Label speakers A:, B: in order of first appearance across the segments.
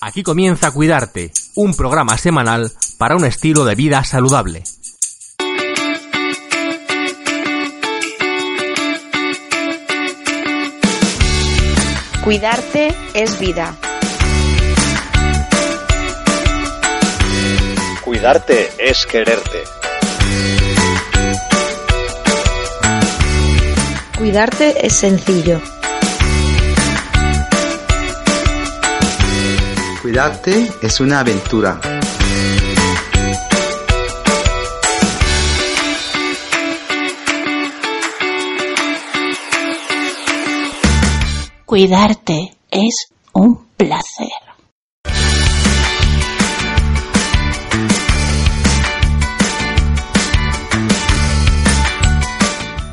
A: Aquí comienza Cuidarte, un programa semanal para un estilo de vida saludable.
B: Cuidarte es vida.
C: Cuidarte es quererte.
B: Cuidarte es sencillo.
D: Cuidarte es una aventura.
E: Cuidarte es un placer.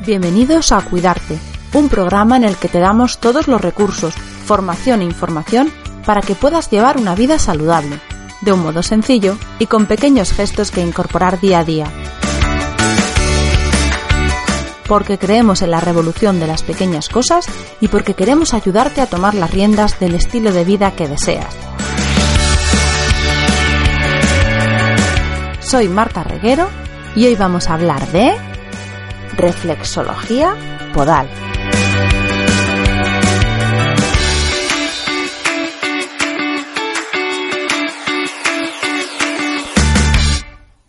F: Bienvenidos a Cuidarte, un programa en el que te damos todos los recursos, formación e información para que puedas llevar una vida saludable, de un modo sencillo y con pequeños gestos que incorporar día a día. Porque creemos en la revolución de las pequeñas cosas y porque queremos ayudarte a tomar las riendas del estilo de vida que deseas. Soy Marta Reguero y hoy vamos a hablar de reflexología podal.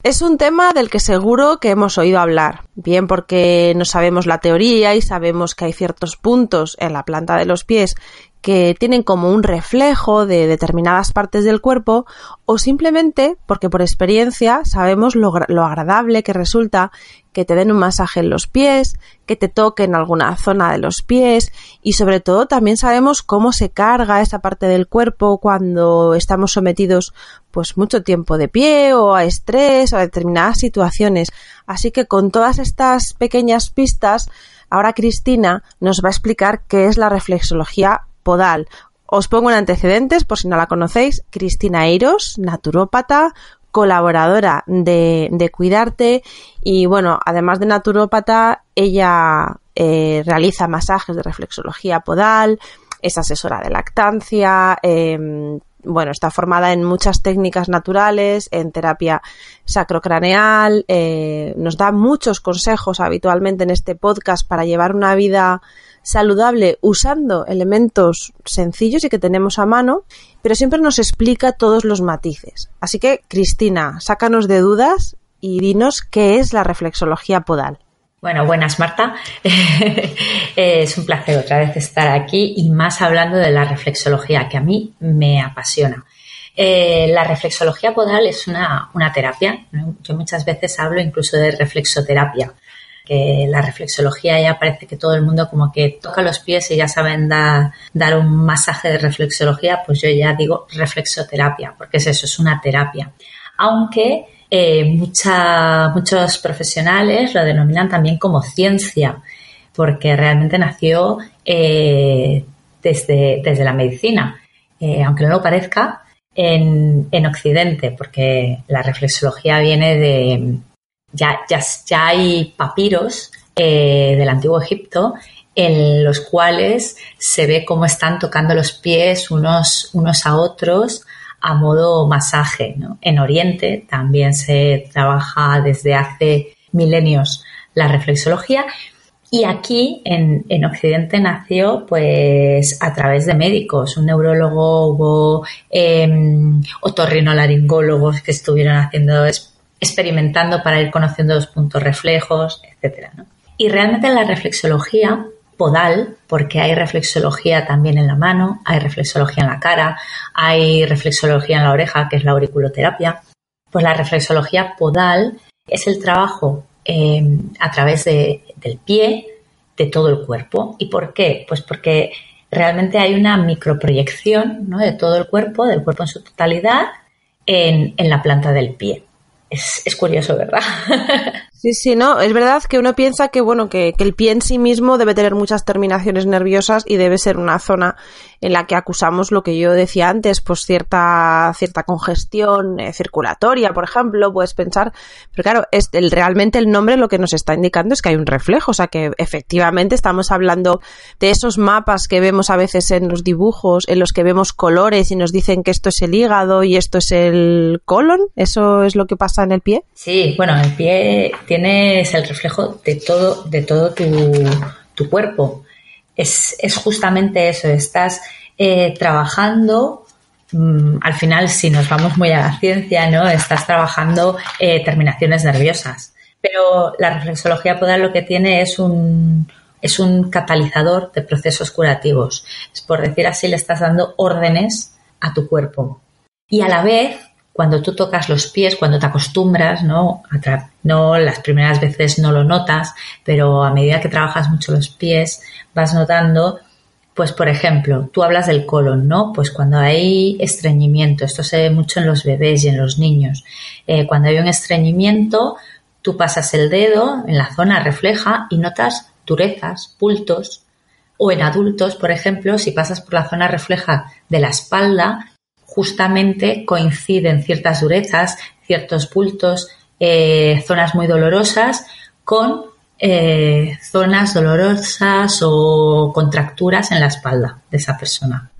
F: Es un tema del que seguro que hemos oído hablar, bien porque no sabemos la teoría y sabemos que hay ciertos puntos en la planta de los pies que tienen como un reflejo de determinadas partes del cuerpo o simplemente porque por experiencia sabemos lo, lo, agradable que resulta que te den un masaje en los pies, que te toquen alguna zona de los pies y sobre todo también sabemos cómo se carga esa parte del cuerpo cuando estamos sometidos pues mucho tiempo de pie o a estrés o a determinadas situaciones. Así que con todas estas pequeñas pistas Ahora Cristina nos va a explicar qué es la reflexología podal. Os pongo en antecedentes, por si no la conocéis, Cristina Eiros, naturópata, colaboradora de, Cuidarte. Y bueno, además de naturópata, ella eh, realiza masajes de reflexología podal, es asesora de lactancia, eh, bueno, está formada en muchas técnicas naturales, en terapia sacrocraneal, eh, nos da muchos consejos habitualmente en este podcast para llevar una vida saludable usando elementos sencillos y que tenemos a mano, pero siempre nos explica todos los matices. Así que, Cristina, sácanos de dudas y dinos qué es la reflexología podal.
G: Bueno, buenas Marta. es un placer otra vez estar aquí y más hablando de la reflexología, que a mí me apasiona. Eh, la reflexología podal es una, una terapia. Yo muchas veces hablo incluso de reflexoterapia, que la reflexología ya parece que todo el mundo como que toca los pies y ya saben da, dar un masaje de reflexología, pues yo ya digo reflexoterapia, porque es eso, es una terapia. Aunque eh, muchos profesionales lo denominan también como ciencia, porque realmente nació eh, desde, desde, la medicina, eh, aunque no lo parezca, en, en, Occidente, porque la reflexología viene de... Ya, ya, ya hay papiros eh, del antiguo Egipto en los cuales se ve cómo están tocando los pies unos, unos a otros a modo masaje. ¿no? En Oriente también se trabaja desde hace milenios la reflexología y aquí en, en, Occidente nació pues a través de médicos, un neurólogo, hubo eh, otorrinolaringólogos que estuvieron haciendo, experimentando para ir conociendo los puntos reflejos. ¿no? Y realmente la reflexología podal, porque hay reflexología también en la mano, hay reflexología en la cara, hay reflexología en la oreja, que es la auriculoterapia. Pues la reflexología podal es el trabajo eh, a través de, del pie, de todo el cuerpo. ¿Y por qué? Pues porque realmente hay una microproyección ¿no? de todo el cuerpo, del cuerpo en su totalidad, en la planta del pie. Es, es curioso, ¿verdad?
F: Sí, sí, no, es verdad que uno piensa que, bueno, que, el pie en sí mismo debe tener muchas terminaciones nerviosas y debe ser una zona en la que acusamos lo que yo decía antes, pues cierta, cierta congestión eh, circulatoria, por ejemplo, puedes pensar, pero claro, es realmente el nombre lo que nos está indicando es que hay un reflejo, o sea que efectivamente estamos hablando de esos mapas que vemos a veces en los dibujos, en los que vemos colores y nos dicen que esto es el hígado y esto es el colon, ¿eso es lo que pasa en el pie?
G: Sí, bueno, el pie tienes el reflejo de todo, de todo tu, tu cuerpo. Es, es, justamente eso, estás eh, trabajando, mmm, al final si nos vamos muy a la ciencia, ¿no? Estás trabajando eh, terminaciones nerviosas. Pero la reflexología podal lo que tiene es un, es un catalizador de procesos curativos. Es por decir así, le estás dando órdenes a tu cuerpo. Y a la vez cuando tú tocas los pies, cuando te acostumbras, ¿no? no las primeras veces no lo notas, pero a medida que trabajas mucho los pies, vas notando, pues por ejemplo, tú hablas del colon, ¿no? Pues cuando hay estreñimiento, esto se ve mucho en los bebés y en los niños, eh, cuando hay un estreñimiento, tú pasas el dedo en la zona refleja y notas durezas, bultos, o en adultos, por ejemplo, si pasas por la zona refleja de la espalda, justamente coinciden ciertas durezas, ciertos bultos, eh, zonas muy dolorosas con eh, zonas dolorosas o contracturas en la espalda de esa persona.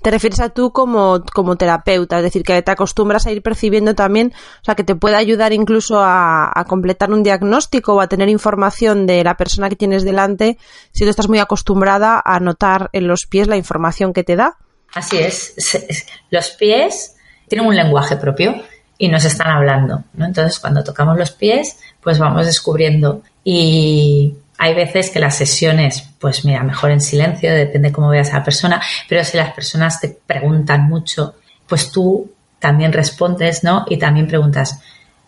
F: Te refieres a tú como, como terapeuta, es decir, que te acostumbras a ir percibiendo también, o sea, que te puede ayudar incluso a, a, completar un diagnóstico o a tener información de la persona que tienes delante si tú estás muy acostumbrada a notar en los pies la información que te da.
G: Así es. Los pies tienen un lenguaje propio y nos están hablando, ¿no? Entonces, cuando tocamos los pies, pues vamos descubriendo. Y hay veces que las sesiones, pues mira, mejor en silencio, depende cómo veas a la persona, pero si las personas te preguntan mucho, pues tú también respondes, ¿no? Y también preguntas,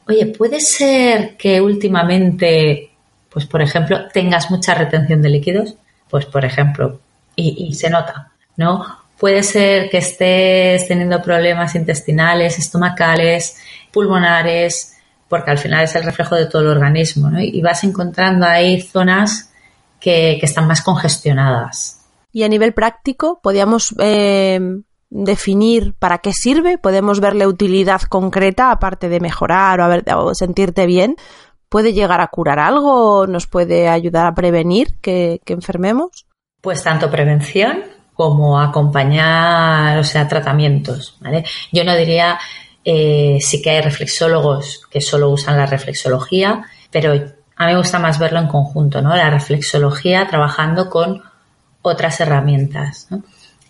G: oye, ¿puede ser que últimamente, pues por ejemplo, tengas mucha retención de líquidos? Pues por ejemplo, y, y se nota, ¿no? Puede ser que estés teniendo problemas intestinales, estomacales, pulmonares, porque al final es el reflejo de todo el organismo, ¿no? Y vas encontrando ahí zonas que, que están más congestionadas.
F: Y a nivel práctico, podríamos eh, definir para qué sirve, podemos verle utilidad concreta, aparte de mejorar o, haber, o sentirte bien. ¿Puede llegar a curar algo? ¿Nos puede ayudar a prevenir que, que enfermemos?
G: Pues tanto prevención como acompañar, o sea, tratamientos, ¿vale? Yo no diría, eh, sí que hay reflexólogos que solo usan la reflexología, pero a mí me gusta más verlo en conjunto, ¿no? La reflexología trabajando con otras herramientas.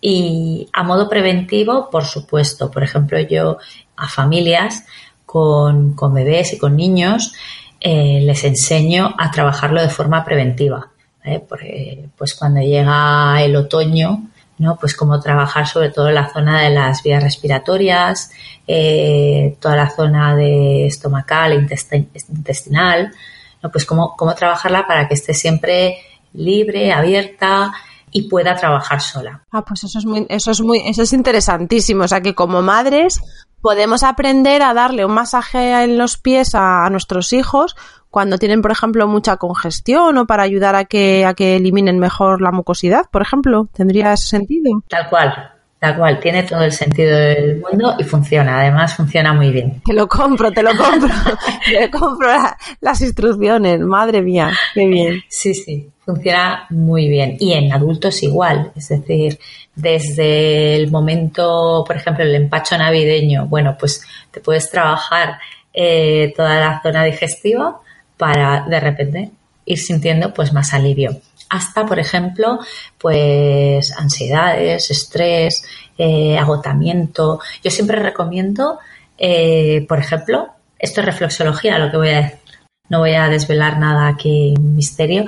G: Y a modo preventivo, por supuesto, por ejemplo, yo a familias con, con bebés y con niños eh, les enseño a trabajarlo de forma preventiva. ¿eh? Porque, pues cuando llega el otoño, ¿no? Pues cómo trabajar sobre todo la zona de las vías respiratorias, eh, toda la zona de estomacal, intestinal, ¿no? Pues cómo, cómo trabajarla para que esté siempre libre, abierta y pueda trabajar sola.
F: Ah, pues eso es muy, eso es muy, eso es interesantísimo. O sea que como madres podemos aprender a darle un masaje en los pies a nuestros hijos cuando tienen, por ejemplo, mucha congestión o para ayudar a que, a que eliminen mejor la mucosidad, por ejemplo. ¿Tendría ese sentido?
G: Tal cual, tal cual. Tiene todo el sentido del mundo y funciona. Además, funciona muy bien.
F: Te lo compro, te lo compro. te compro la, las instrucciones. Madre mía, qué bien.
G: Sí, sí. Funciona muy bien. Y en adultos igual. Es decir, desde el momento, por ejemplo, el empacho navideño, bueno, pues te puedes trabajar eh, toda la zona digestiva para de repente ir sintiendo pues más alivio. Hasta, por ejemplo, pues ansiedades, estrés, eh, agotamiento. Yo siempre recomiendo, eh, por ejemplo, esto es reflexología, lo que voy a decir. No voy a desvelar nada aquí, misterio.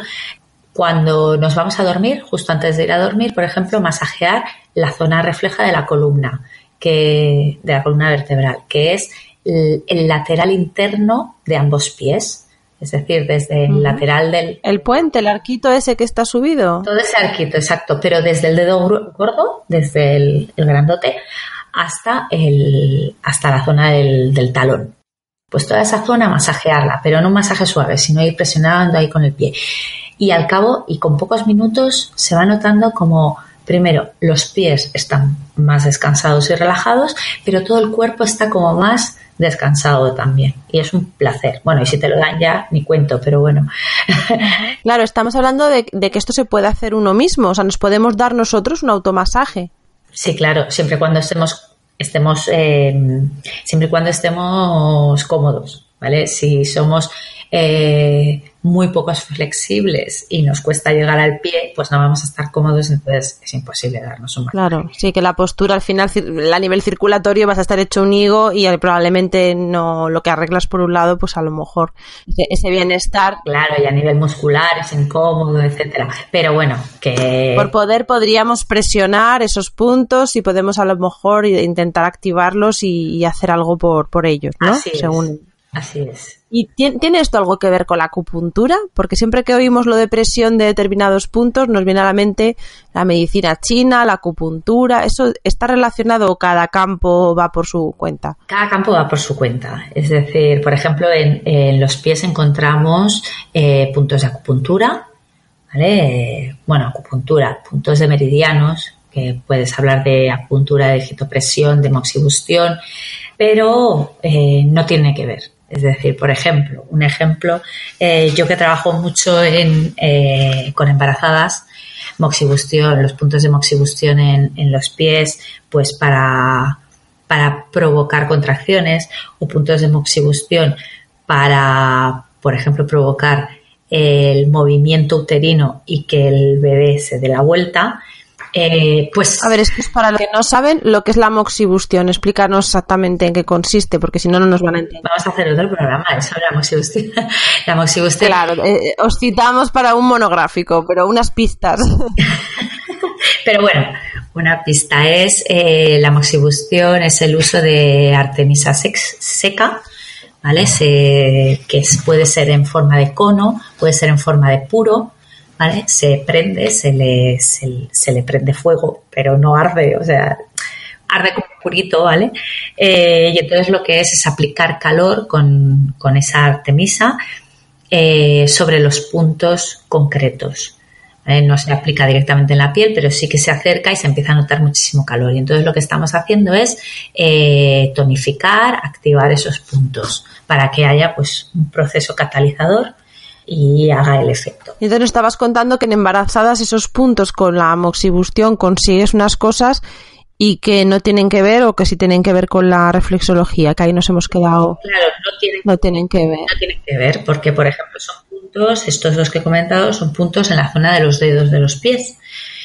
G: Cuando nos vamos a dormir, justo antes de ir a dormir, por ejemplo, masajear la zona refleja de la columna, que, de la columna vertebral, que es el, el lateral interno de ambos pies es decir, desde el uh -huh. lateral del...
F: El puente, el arquito ese que está subido.
G: Todo ese arquito, exacto, pero desde el dedo gordo, desde el, el grandote, hasta, el, hasta la zona del, del, talón. pues toda esa zona masajearla, pero no un masaje suave, sino ir presionando ahí con el pie. Y al cabo, y con pocos minutos, se va notando como, primero, los pies están más descansados y relajados, pero todo el cuerpo está como más descansado también. Y es un placer. Bueno, y si te lo dan ya, ni cuento, pero bueno.
F: Claro, estamos hablando de, de que esto se puede hacer uno mismo, o sea, nos podemos dar nosotros un automasaje.
G: Sí, claro, siempre y cuando estemos, estemos, eh, siempre y cuando estemos cómodos, ¿vale? Si somos eh, muy pocos flexibles y nos cuesta llegar al pie, pues no vamos a estar cómodos, entonces es imposible darnos un masaje.
F: Claro, sí, que la postura al final, a nivel circulatorio vas a estar hecho un higo y eh, probablemente no lo que arreglas por un lado, pues a lo mejor ese, bienestar.
G: Claro, y a nivel muscular es incómodo, etcétera. Pero bueno, que
F: Por poder podríamos presionar esos puntos y podemos a lo mejor intentar activarlos y, y hacer algo por, por ellos, ¿no?
G: Así.
F: Según
G: así es.
F: ¿Y ti- tiene esto algo que ver con la acupuntura? Porque siempre que oímos lo de presión de determinados puntos nos viene a la mente la medicina china, la acupuntura. ¿Eso está relacionado o cada campo va por su cuenta?
G: Cada campo va por su cuenta. Es decir, por ejemplo, en, en los pies encontramos eh, puntos de acupuntura, ¿vale? Bueno, acupuntura, puntos de meridianos, que puedes hablar de acupuntura de digitopresión, de moxibustión, pero eh, no tiene que ver. Es decir, por ejemplo, un ejemplo, eh, yo que trabajo mucho eh, con embarazadas, moxibustión, los puntos de moxibustión en, en los pies, pues para, para provocar contracciones, o puntos de moxibustión para, por ejemplo, provocar el movimiento uterino y que el bebé se dé la vuelta, eh, pues
F: A ver, esto es para los que no saben lo que es la moxibustión. Explícanos exactamente en qué consiste, porque si no, no nos van a entender.
G: vamos a hacer otro programa sobre la moxibustión. la moxibustión
F: Claro, eh, os citamos para un monográfico, pero unas pistas.
G: Pero bueno, una pista es eh, la moxibustión, es el uso de artemisa seca, ¿vale? Se- que es- puede ser en forma de cono, puede ser en forma de puro, ¿vale? Se prende, se le, se, le prende fuego, pero no arde, o sea, arde como purito, ¿vale? Eh, y entonces lo que es es aplicar calor con, con esa artemisa eh, sobre los puntos concretos. No se aplica directamente en la piel, pero sí que se acerca y se empieza a notar muchísimo calor. Y entonces lo que estamos haciendo es eh, tonificar, activar esos puntos para que haya pues un proceso catalizador y haga el efecto.
F: Entonces nos estabas contando que en embarazadas esos puntos con la moxibustión consigues unas cosas y que no tienen que ver o que sí tienen que ver con la reflexología, que ahí nos hemos quedado,
G: Claro, no tiene
F: no tienen que ver.
G: no tiene que ver, porque por ejemplo son puntos, estos dos que he comentado, son puntos en la zona de los dedos de los pies.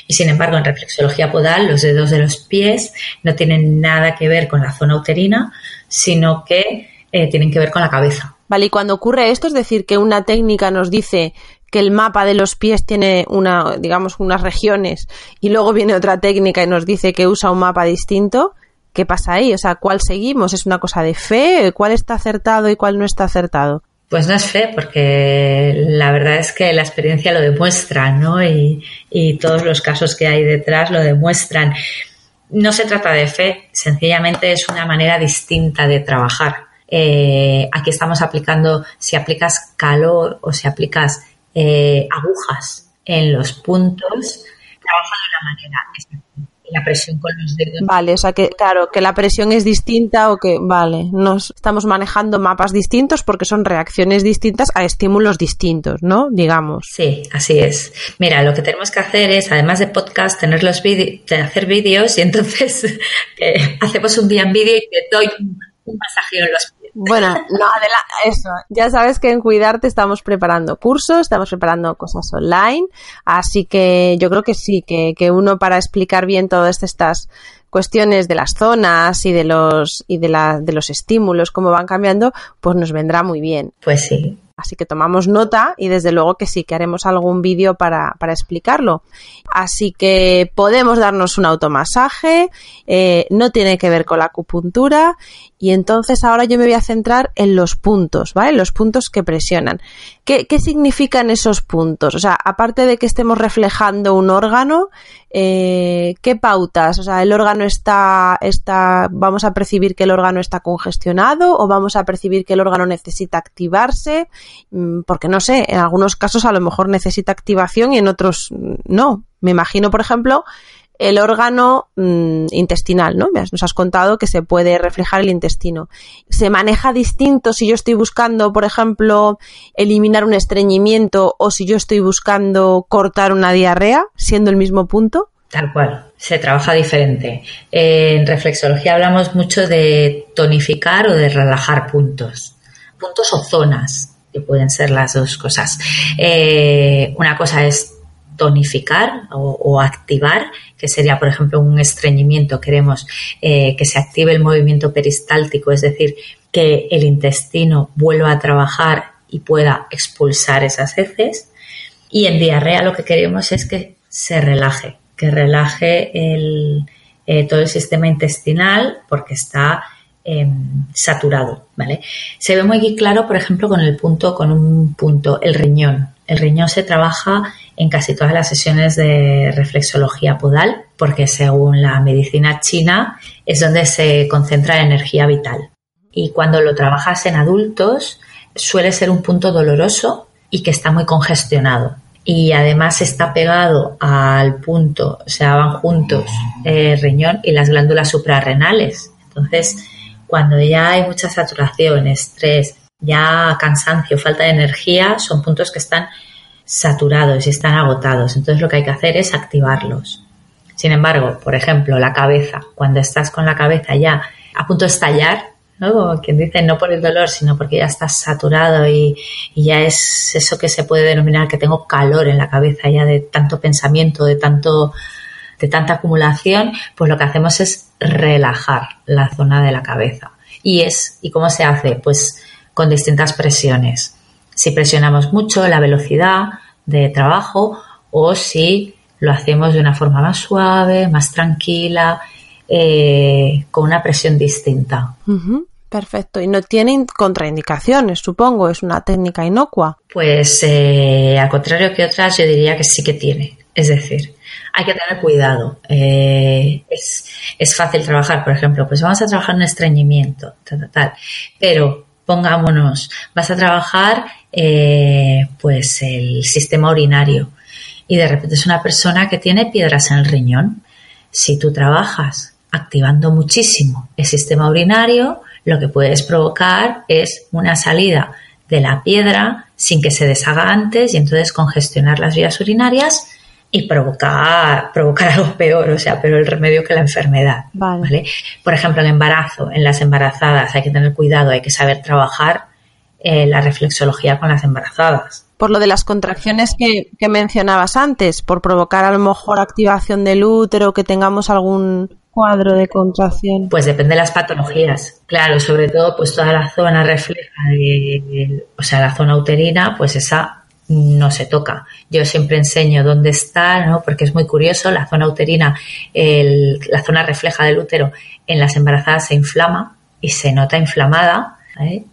G: Y sin embargo, en reflexología podal, los dedos de los pies no tienen nada que ver con la zona uterina, sino que eh, tienen que ver con la cabeza.
F: Y cuando ocurre esto, es decir, que una técnica nos dice que el mapa de los pies tiene una, digamos, unas regiones y luego viene otra técnica y nos dice que usa un mapa distinto, ¿qué pasa ahí? O sea, ¿cuál seguimos? ¿Es una cosa de fe? ¿Cuál está acertado y cuál no está acertado?
G: Pues no es fe, porque la verdad es que la experiencia lo demuestra, ¿no? Y todos los casos que hay detrás lo demuestran. No se trata de fe, sencillamente es una manera distinta de trabajar. Eh, aquí estamos aplicando, si aplicas calor o si aplicas eh, agujas en los puntos, trabaja de una manera. La presión con los dedos
F: Vale, o sea que, claro, que la presión es distinta o que, vale, nos estamos manejando mapas distintos porque son reacciones distintas a estímulos distintos, ¿no? Digamos.
G: Sí, así es. Mira, lo que tenemos que hacer es, además de podcast, tener los vídeos, hacer vídeos y entonces eh, hacemos un día en vídeo y te doy un, masajeo en los pies.
F: Bueno, no, adela- eso. Ya sabes que en Cuidarte estamos preparando cursos, estamos preparando cosas online, así que yo creo que sí, que, que uno para explicar bien todas estas cuestiones de las zonas y de los y de, la, de los estímulos, cómo van cambiando, pues nos vendrá muy bien.
G: Pues sí.
F: Así que tomamos nota y desde luego que sí, que haremos algún vídeo para, para explicarlo. Así que podemos darnos un automasaje, eh, no tiene que ver con la acupuntura y entonces ahora yo me voy a centrar en los puntos, ¿vale? Los puntos que presionan. ¿Qué, qué significan esos puntos? O sea, aparte de que estemos reflejando un órgano, eh, ¿qué pautas? O sea, el órgano está, está, vamos a percibir que el órgano está congestionado o vamos a percibir que el órgano necesita activarse, mm, porque no sé, en algunos casos a lo mejor necesita activación y en otros no. Me imagino, por ejemplo, el órgano mm, intestinal, ¿no? Nos has contado que se puede reflejar el intestino. ¿Se maneja distinto si yo estoy buscando, por ejemplo, eliminar un estreñimiento o si yo estoy buscando cortar una diarrea, siendo el mismo punto?
G: Tal cual, se trabaja diferente. En reflexología hablamos mucho de tonificar o de relajar puntos, puntos o zonas, que pueden ser las dos cosas. Eh, una cosa es tonificar o, activar, que sería, por ejemplo, un estreñimiento. Queremos eh, que se active el movimiento peristáltico, es decir, que el intestino vuelva a trabajar y pueda expulsar esas heces. Y en diarrea lo que queremos es que se relaje, que relaje el, eh, todo el sistema intestinal porque está em, saturado, ¿vale? Se ve muy claro, por ejemplo, con el punto, con un punto, el riñón. El riñón se trabaja en casi todas las sesiones de reflexología podal, porque según la medicina china es donde se concentra la energía vital. Y cuando lo trabajas en adultos suele ser un punto doloroso y que está muy congestionado. Y además está pegado al punto, o sea, van juntos el riñón y las glándulas suprarrenales. Entonces, cuando ya hay mucha saturación, estrés, ya cansancio, falta de energía, son puntos que están saturados y están agotados. Entonces lo que hay que hacer es activarlos. Sin embargo, por ejemplo, la cabeza, cuando estás con la cabeza ya a punto de estallar, ¿no? quien dice no por el dolor, sino porque ya estás saturado y, ya es eso que se puede denominar que tengo calor en la cabeza ya de tanto pensamiento, de tanto de tanta acumulación, pues lo que hacemos es relajar la zona de la cabeza. Y es, ¿y cómo se hace? Pues con distintas presiones si presionamos mucho la velocidad de trabajo o si lo hacemos de una forma más suave, más tranquila, eh, con una presión distinta.
F: Perfecto. Y no tienen contraindicaciones, supongo. Es una técnica inocua.
G: Pues eh, al contrario que otras, yo diría que sí que tiene. Es decir, hay que tener cuidado. Eh, es, es, fácil trabajar, por ejemplo, pues vamos a trabajar en estreñimiento, tal, tal, tal. Pero pongámonos, vas a trabajar eh, pues el sistema urinario y de repente es una persona que tiene piedras en el riñón. Si tú trabajas activando muchísimo el sistema urinario, lo que puedes provocar es una salida de la piedra sin que se deshaga antes y entonces congestionar las vías urinarias y provocar, provocar algo peor, o sea, pero el remedio que la enfermedad. Vale. Por ejemplo, el embarazo, en las embarazadas hay que tener cuidado, hay que saber trabajar eh, la reflexología con las embarazadas.
F: Por lo de las contracciones que, que, mencionabas antes, por provocar a lo mejor activación del útero, que tengamos algún cuadro de contracción.
G: Pues depende de las patologías. Claro, sobre todo, pues toda la zona refleja, de, o sea, la zona uterina, pues esa no se toca. Yo siempre enseño dónde está, ¿no? porque es muy curioso, la zona uterina, la zona refleja del útero en las embarazadas se inflama y se nota inflamada.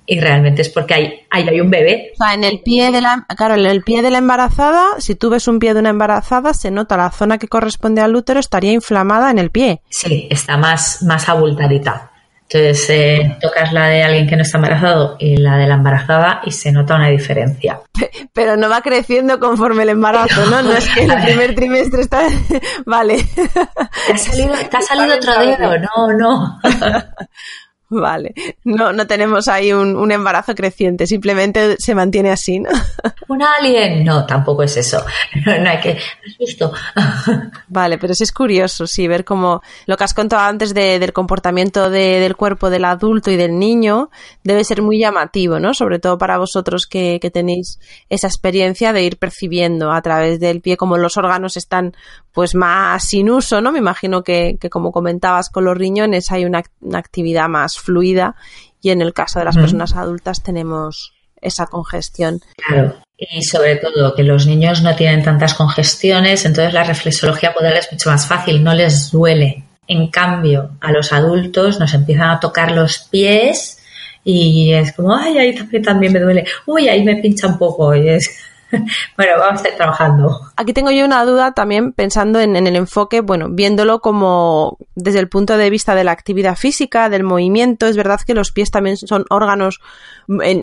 G: Y realmente es porque hay, hay, un bebé.
F: O sea, en el pie de la, claro, en el pie de la embarazada, si tú ves un pie de una embarazada, se nota la zona que corresponde al útero estaría inflamada en el pie.
G: Sí, está más, más abultadita. Entonces eh, tocas la de alguien que no está embarazado y la de la embarazada y se nota una diferencia.
F: Pero no va creciendo conforme el embarazo, ¿no? No es que el primer trimestre está... vale.
G: Te ha salido, te ha salido otro dedo, no, no.
F: Vale, no, no tenemos ahí un, embarazo creciente, simplemente se mantiene así, ¿no?
G: ¿Un alien? No, tampoco es eso. No, hay que... ¿Has visto?
F: Vale, pero sí es curioso, sí, ver cómo lo que has contado antes del comportamiento del cuerpo del adulto y del niño debe ser muy llamativo, ¿no? Sobre todo para vosotros que, tenéis esa experiencia de ir percibiendo a través del pie cómo los órganos están pues más sin uso, ¿no? Me imagino que, como comentabas con los riñones hay una actividad más fluida y en el caso de las personas adultas tenemos esa congestión.
G: Claro. Y sobre todo que los niños no tienen tantas congestiones, entonces la reflexología podal es mucho más fácil, no les duele. En cambio, a los adultos nos empiezan a tocar los pies y es como, ay, ahí también, me duele, uy, ahí me pincha un poco. Y es, bueno, vamos a ir trabajando.
F: Aquí tengo yo una duda también pensando en, el enfoque, bueno, viéndolo como desde el punto de vista de la actividad física, del movimiento. Es verdad que los pies también son órganos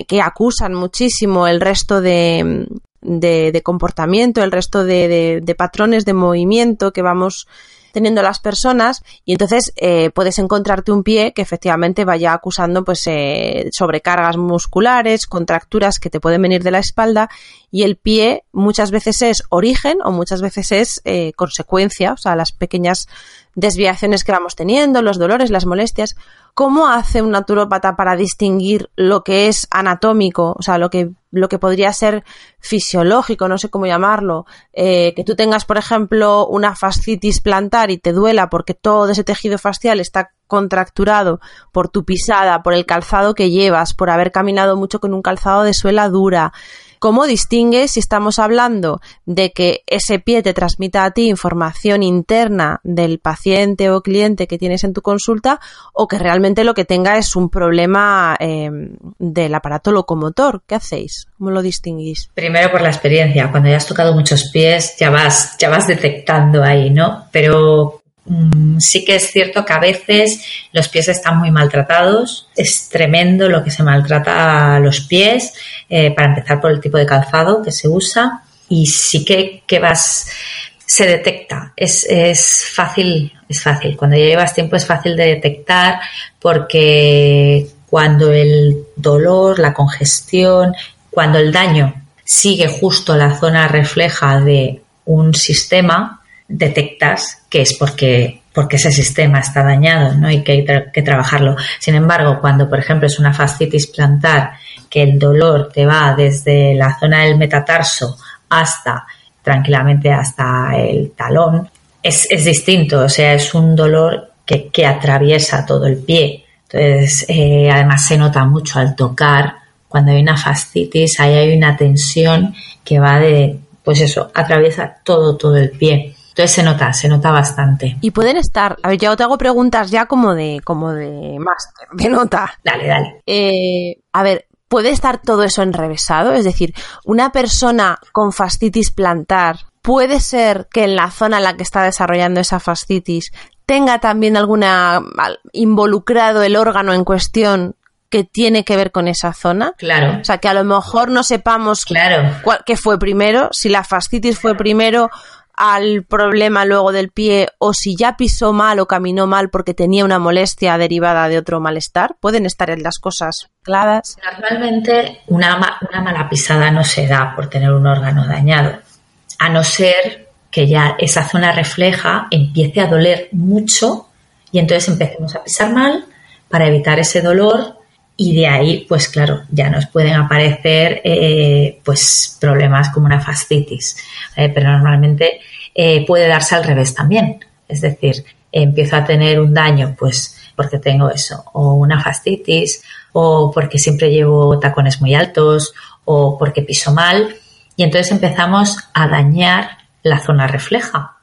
F: que acusan muchísimo el resto de, de, comportamiento, el resto de, de, patrones de movimiento que vamos teniendo las personas y entonces eh, puedes encontrarte un pie que efectivamente vaya acusando pues eh, sobrecargas musculares, contracturas que te pueden venir de la espalda y el pie muchas veces es origen o muchas veces es eh, consecuencia, o sea, las pequeñas desviaciones que vamos teniendo, los dolores, las molestias. ¿Cómo hace un naturópata para distinguir lo que es anatómico, o sea, lo que, lo que podría ser fisiológico, no sé cómo llamarlo, eh, que tú tengas, por ejemplo, una fascitis plantar y te duela porque todo ese tejido facial está contracturado por tu pisada, por el calzado que llevas, por haber caminado mucho con un calzado de suela dura, ¿Cómo distingues si estamos hablando de que ese pie te transmita a ti información interna del paciente o cliente que tienes en tu consulta o que realmente lo que tenga es un problema eh, del aparato locomotor? ¿Qué hacéis? ¿Cómo lo distinguís?
G: Primero por la experiencia. Cuando ya has tocado muchos pies ya vas, ya vas detectando ahí, ¿no? Pero sí que es cierto que a veces los pies están muy maltratados. Es tremendo lo que se maltrata a los pies, eh, para empezar por el tipo de calzado que se usa. Y sí que, que vas, se detecta. Es, es fácil, es fácil. Cuando ya llevas tiempo es fácil de detectar porque cuando el dolor, la congestión, cuando el daño sigue justo la zona refleja de un sistema, detectas que es porque, porque ese sistema está dañado ¿no? y que hay que trabajarlo. Sin embargo, cuando, por ejemplo, es una fascitis plantar, que el dolor te va desde la zona del metatarso hasta tranquilamente hasta el talón, es, es distinto, o sea, es un dolor que, que atraviesa todo el pie. Entonces, eh, además se nota mucho al tocar, cuando hay una fascitis, ahí hay una tensión que va de, pues eso, atraviesa todo, todo el pie. Entonces se nota, se nota bastante.
F: Y pueden estar, a ver, yo te hago preguntas ya como de, como de máster, de nota.
G: Dale, dale.
F: Eh, a ver, ¿puede estar todo eso enrevesado? Es decir, una persona con fascitis plantar, ¿puede ser que en la zona en la que está desarrollando esa fascitis tenga también alguna involucrado el órgano en cuestión que tiene que ver con esa zona.
G: Claro.
F: O sea, que a lo mejor no sepamos
G: claro.
F: qué fue primero, si la fascitis fue primero al problema luego del pie o si ya pisó mal o caminó mal porque tenía una molestia derivada de otro malestar? ¿Pueden estar en las cosas claras?
G: Normalmente una, una mala pisada no se da por tener un órgano dañado, a no ser que ya esa zona refleja empiece a doler mucho y entonces empecemos a pisar mal para evitar ese dolor y de ahí, pues claro, ya nos pueden aparecer eh, pues problemas como una fascitis, eh, pero normalmente eh, puede darse al revés también, es decir, empiezo a tener un daño, pues porque tengo eso, o una fascitis, o porque siempre llevo tacones muy altos, o porque piso mal, y entonces empezamos a dañar la zona refleja,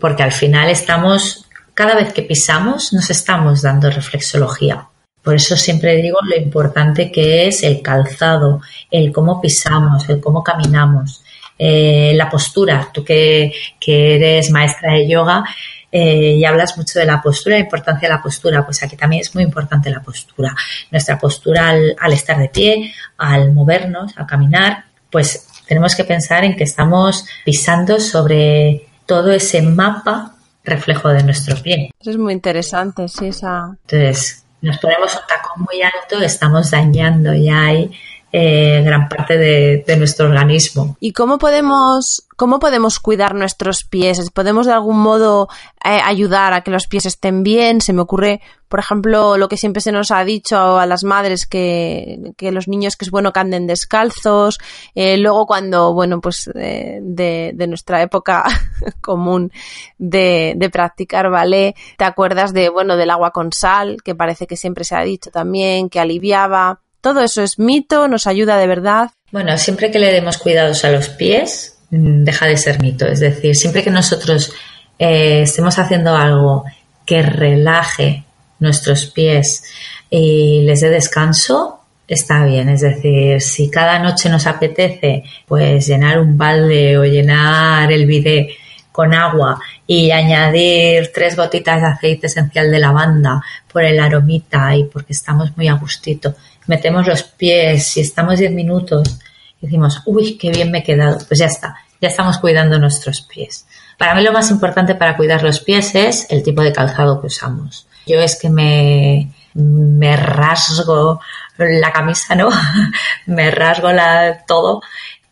G: porque al final estamos, cada vez que pisamos, nos estamos dando reflexología. Por eso siempre digo lo importante que es el calzado, el cómo pisamos, el cómo caminamos, eh, la postura. Tú que, eres maestra de yoga eh, y hablas mucho de la postura, la importancia de la postura, pues aquí también es muy importante la postura. Nuestra postura al, al estar de pie, al movernos, al caminar, pues tenemos que pensar en que estamos pisando sobre todo ese mapa reflejo de nuestro pie.
F: Eso es muy interesante, sí, esa.
G: Entonces, nos ponemos un tacón muy alto, estamos dañando ya hay eh, gran parte de, nuestro organismo.
F: ¿Y cómo podemos, cómo podemos cuidar nuestros pies? ¿Podemos de algún modo eh, ayudar a que los pies estén bien? Se me ocurre, por ejemplo, lo que siempre se nos ha dicho a las madres que, los niños que es bueno que anden descalzos. Eh, luego cuando, bueno, pues de, de, nuestra época común de, de practicar ballet, te acuerdas de, bueno, del agua con sal, que parece que siempre se ha dicho también, que aliviaba. ¿Todo eso es mito? ¿Nos ayuda de verdad?
G: Bueno, siempre que le demos cuidados a los pies, mm, deja de ser mito. Es decir, siempre que nosotros eh, estemos haciendo algo que relaje nuestros pies y les dé descanso, está bien. Es decir, si cada noche nos apetece, pues llenar un balde o llenar el bidet con agua y añadir tres gotitas de aceite esencial de lavanda por el aromita y porque estamos muy a gustito. Metemos los pies y estamos 10 minutos y decimos, uy, qué bien me he quedado. Pues ya está, ya estamos cuidando nuestros pies. Para mí lo más importante para cuidar los pies es el tipo de calzado que usamos. Yo es que me, me rasgo la camisa, ¿no? me rasgo la, todo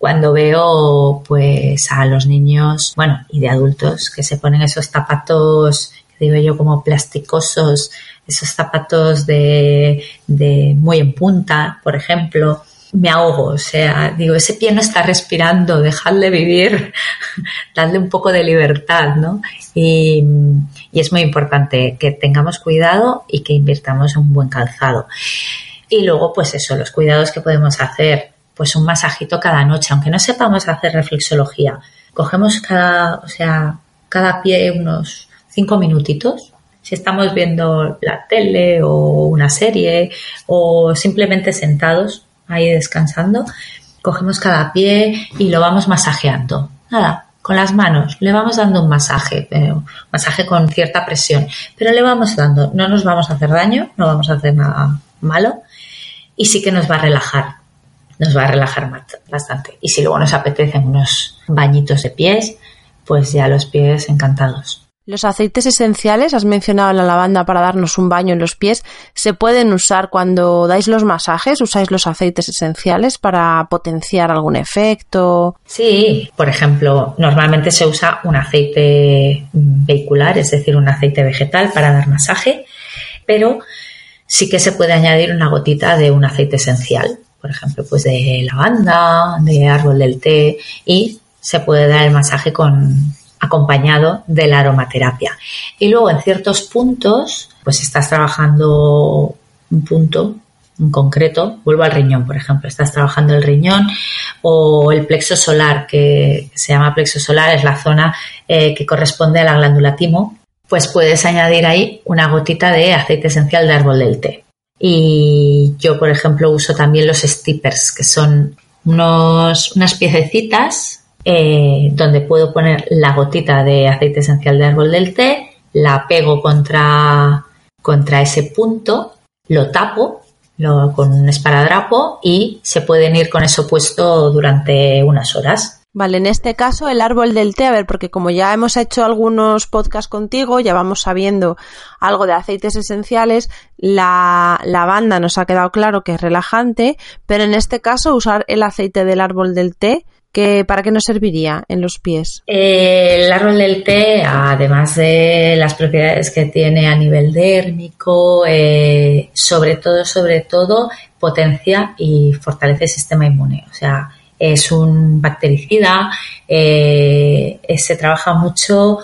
G: cuando veo pues a los niños, bueno, y de adultos que se ponen esos zapatos, digo yo como plasticosos, esos zapatos de, de muy en punta, por ejemplo, me ahogo, o sea, digo, ese pie no está respirando, dejadle vivir, dadle un poco de libertad, ¿no? Y, y, es muy importante que tengamos cuidado y que invirtamos en un buen calzado. Y luego, pues eso, los cuidados que podemos hacer pues un masajito cada noche, aunque no sepamos hacer reflexología. Cogemos cada, o sea, cada pie unos cinco minutitos. Si estamos viendo la tele o una serie o simplemente sentados ahí descansando, cogemos cada pie y lo vamos masajeando. Nada, con las manos le vamos dando un masaje, pero masaje con cierta presión, pero le vamos dando, no nos vamos a hacer daño, no vamos a hacer nada malo y sí que nos va a relajar nos va a relajar bastante. Y si luego nos apetecen unos bañitos de pies, pues ya los pies encantados.
F: Los aceites esenciales, has mencionado la lavanda para darnos un baño en los pies, ¿se pueden usar cuando dais los masajes? ¿Usáis los aceites esenciales para potenciar algún efecto?
G: Sí, por ejemplo, normalmente se usa un aceite vehicular, es decir, un aceite vegetal para dar masaje, pero sí que se puede añadir una gotita de un aceite esencial por ejemplo, pues de lavanda, de árbol del té y se puede dar el masaje con acompañado de la aromaterapia. Y luego en ciertos puntos, pues estás trabajando un punto en concreto, vuelvo al riñón, por ejemplo, estás trabajando el riñón o el plexo solar, que se llama plexo solar, es la zona eh, que corresponde a la glándula timo, pues puedes añadir ahí una gotita de aceite esencial de árbol del té. Y yo, por ejemplo, uso también los steppers, que son unos, unas piececitas eh, donde puedo poner la gotita de aceite esencial de árbol del té, la pego contra, contra ese punto, lo tapo lo, con un esparadrapo y se pueden ir con eso puesto durante unas horas.
F: Vale, en este caso el árbol del té, a ver, porque como ya hemos hecho algunos podcasts contigo, ya vamos sabiendo algo de aceites esenciales, la lavanda nos ha quedado claro que es relajante, pero en este caso usar el aceite del árbol del té, que, ¿para qué nos serviría en los pies?
G: El árbol del té, además de las propiedades que tiene a nivel dérmico, eh, sobre todo, sobre todo, potencia y fortalece el sistema inmune. O sea, es un bactericida, eh, se trabaja mucho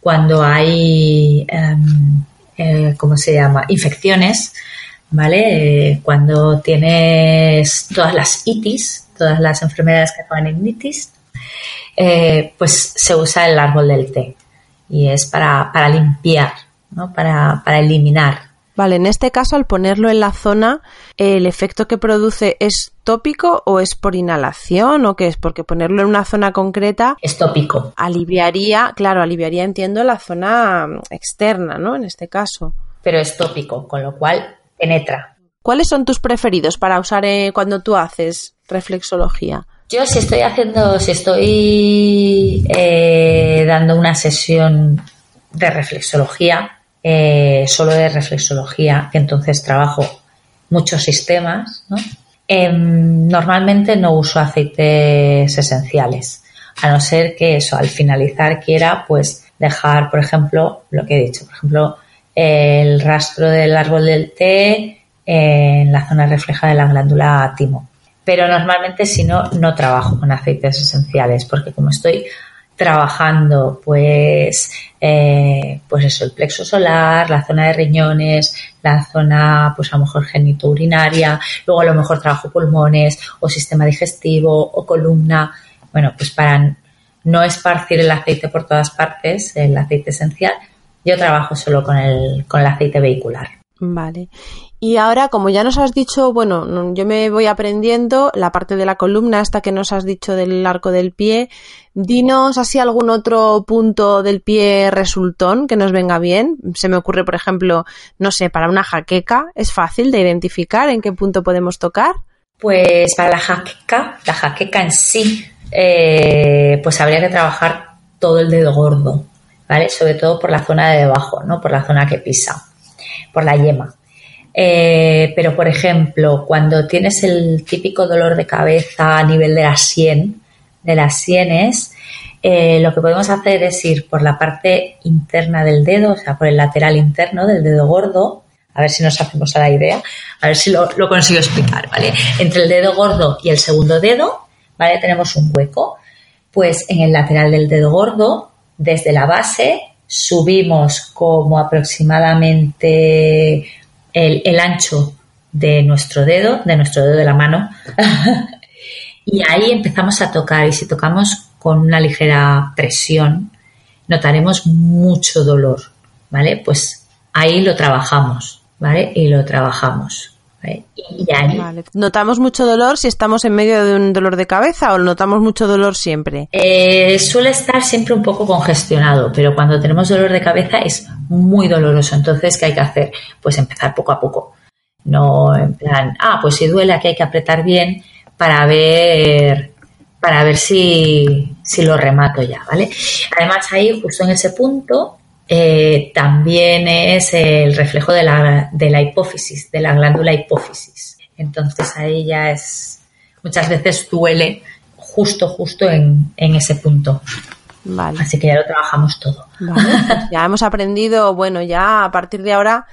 G: cuando hay, em, eh, ¿cómo se llama?, infecciones, ¿vale? Eh, cuando tienes todas las itis, todas las enfermedades que acaban en itis, pues se usa el árbol del té y es para, para limpiar, ¿no? para, para eliminar
F: Vale, en este caso, al ponerlo en la zona, ¿el efecto que produce es tópico o es por inhalación o qué es? Porque ponerlo en una zona concreta...
G: Es tópico.
F: Aliviaría, claro, aliviaría, entiendo, la zona externa, ¿no? En este caso.
G: Pero es tópico, con lo cual penetra.
F: ¿Cuáles son tus preferidos para usar eh, cuando tú haces reflexología?
G: Yo si estoy haciendo, si estoy eh, dando una sesión de reflexología, eh, solo de reflexología, que entonces trabajo muchos sistemas, em, normalmente no uso aceites esenciales, a no ser que eso, al finalizar quiera pues dejar, por ejemplo, lo que he dicho, por ejemplo, el rastro del árbol del té en la zona refleja de la glándula timo. Pero normalmente si no, no trabajo con aceites esenciales, porque como estoy trabajando pues eh, pues eso el plexo solar la zona de riñones la zona pues a lo mejor genitourinaria luego a lo mejor trabajo pulmones o sistema digestivo o columna bueno pues para no esparcir el aceite por todas partes el aceite esencial yo trabajo solo con el con el aceite vehicular
F: Vale. Y ahora, como ya nos has dicho, bueno, yo me voy aprendiendo la parte de la columna, esta que nos has dicho del arco del pie. Dinos así algún otro punto del pie resultón que nos venga bien. Se me ocurre, por ejemplo, no sé, para una jaqueca, ¿es fácil de identificar en qué punto podemos tocar?
G: Pues para la jaqueca, la jaqueca en sí, eh, pues habría que trabajar todo el dedo gordo, ¿vale? Sobre todo por la zona de debajo, ¿no? Por la zona que pisa por la yema. Eh, pero, por ejemplo, cuando tienes el típico dolor de cabeza a nivel de la sien, de las sienes, eh, lo que podemos hacer es ir por la parte interna del dedo, o sea, por el lateral interno del dedo gordo, a ver si nos hacemos a la idea, a ver si lo, lo consigo explicar, ¿vale? Entre el dedo gordo y el segundo dedo, ¿vale? Tenemos un hueco. Pues en el lateral del dedo gordo, desde la base, subimos como aproximadamente el, ancho de nuestro dedo, de nuestro dedo de la mano, y ahí empezamos a tocar. Y si tocamos con una ligera presión, notaremos mucho dolor, ¿vale? Pues ahí lo trabajamos, ¿vale? Y lo trabajamos.
F: ¿Notamos mucho dolor si estamos en medio de un dolor de cabeza o notamos mucho dolor siempre?
G: Eh, suele estar siempre un poco congestionado, pero cuando tenemos dolor de cabeza es muy doloroso. Entonces, ¿qué hay que hacer? Pues empezar poco a poco. No en plan, ah, pues si duele aquí hay que apretar bien para ver para ver si, si lo remato ya, ¿vale? Además ahí, justo en ese punto, eh, también es el reflejo de la, de la hipófisis, de la glándula hipófisis. Entonces ahí ya es, muchas veces duele justo, justo en, en ese punto. Vale. Así que ya lo trabajamos todo.
F: Pues ya hemos aprendido, bueno, ya a partir de ahora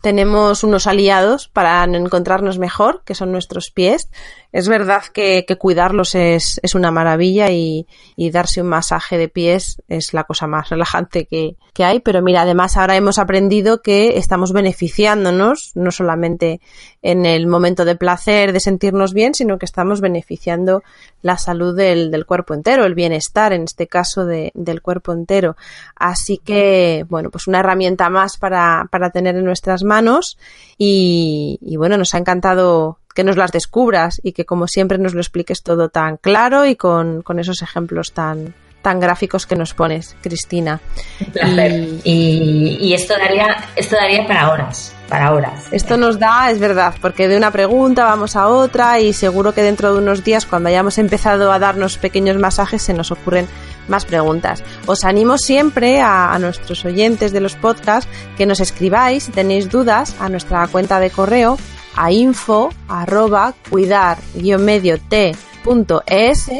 F: tenemos unos aliados para encontrarnos mejor, que son nuestros pies. Es verdad que, cuidarlos es, una maravilla y, darse un masaje de pies es la cosa más relajante que, hay. Pero mira, además ahora hemos aprendido que estamos beneficiándonos, no solamente en el momento de placer, de sentirnos bien, sino que estamos beneficiando la salud del, cuerpo entero, el bienestar, en este caso, del cuerpo entero. Así que, bueno, pues una herramienta más para, para tener en nuestras manos y bueno, nos ha encantado que nos las descubras y que como siempre nos lo expliques todo tan claro y con, esos ejemplos tan, tan gráficos que nos pones, Cristina.
G: Un placer. Y, y, esto daría, esto daría para horas, para horas.
F: Esto nos da, es verdad, porque de una pregunta vamos a otra y seguro que dentro de unos días, cuando hayamos empezado a darnos pequeños masajes, se nos ocurren más preguntas. Os animo siempre a, a nuestros oyentes de los podcasts que nos escribáis si tenéis dudas a nuestra cuenta de correo a info arroba cuidar medio t.es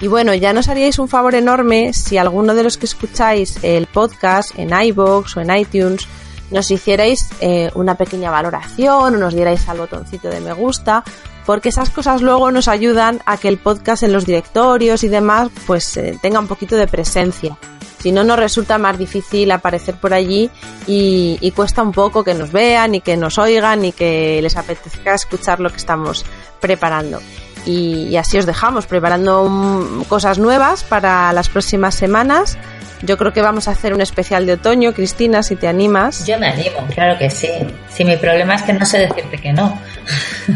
F: y bueno, ya nos haríais un favor enorme si alguno de los que escucháis el podcast en iBox o en iTunes nos hicierais eh, una pequeña valoración o nos dierais al botoncito de me gusta, porque esas cosas luego nos ayudan a que el podcast en los directorios y demás pues eh, tenga un poquito de presencia. Si no, nos resulta más difícil aparecer por allí y, cuesta un poco que nos vean y que nos oigan y que les apetezca escuchar lo que estamos preparando. Y, así os dejamos preparando cosas nuevas para las próximas semanas. Yo creo que vamos a hacer un especial de otoño, Cristina, si te animas.
G: Yo me animo, claro que sí. Si mi problema es que no sé decirte que no.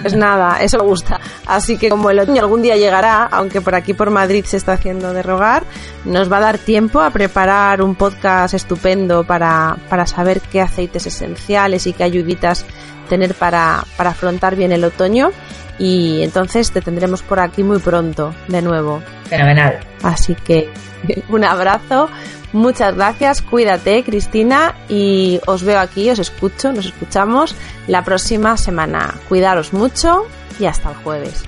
F: Pues nada, eso me gusta. Así que como el otoño algún día llegará, aunque por aquí por Madrid se está haciendo de rogar, nos va a dar tiempo a preparar un podcast estupendo para, para saber qué aceites esenciales y qué ayuditas tener para, para afrontar bien el otoño. Y entonces te tendremos por aquí muy pronto, de nuevo.
G: Fenomenal.
F: Así que un abrazo, Muchas gracias, cuídate Cristina y os veo aquí, os escucho, nos escuchamos la próxima semana. Cuidaros mucho y hasta el jueves.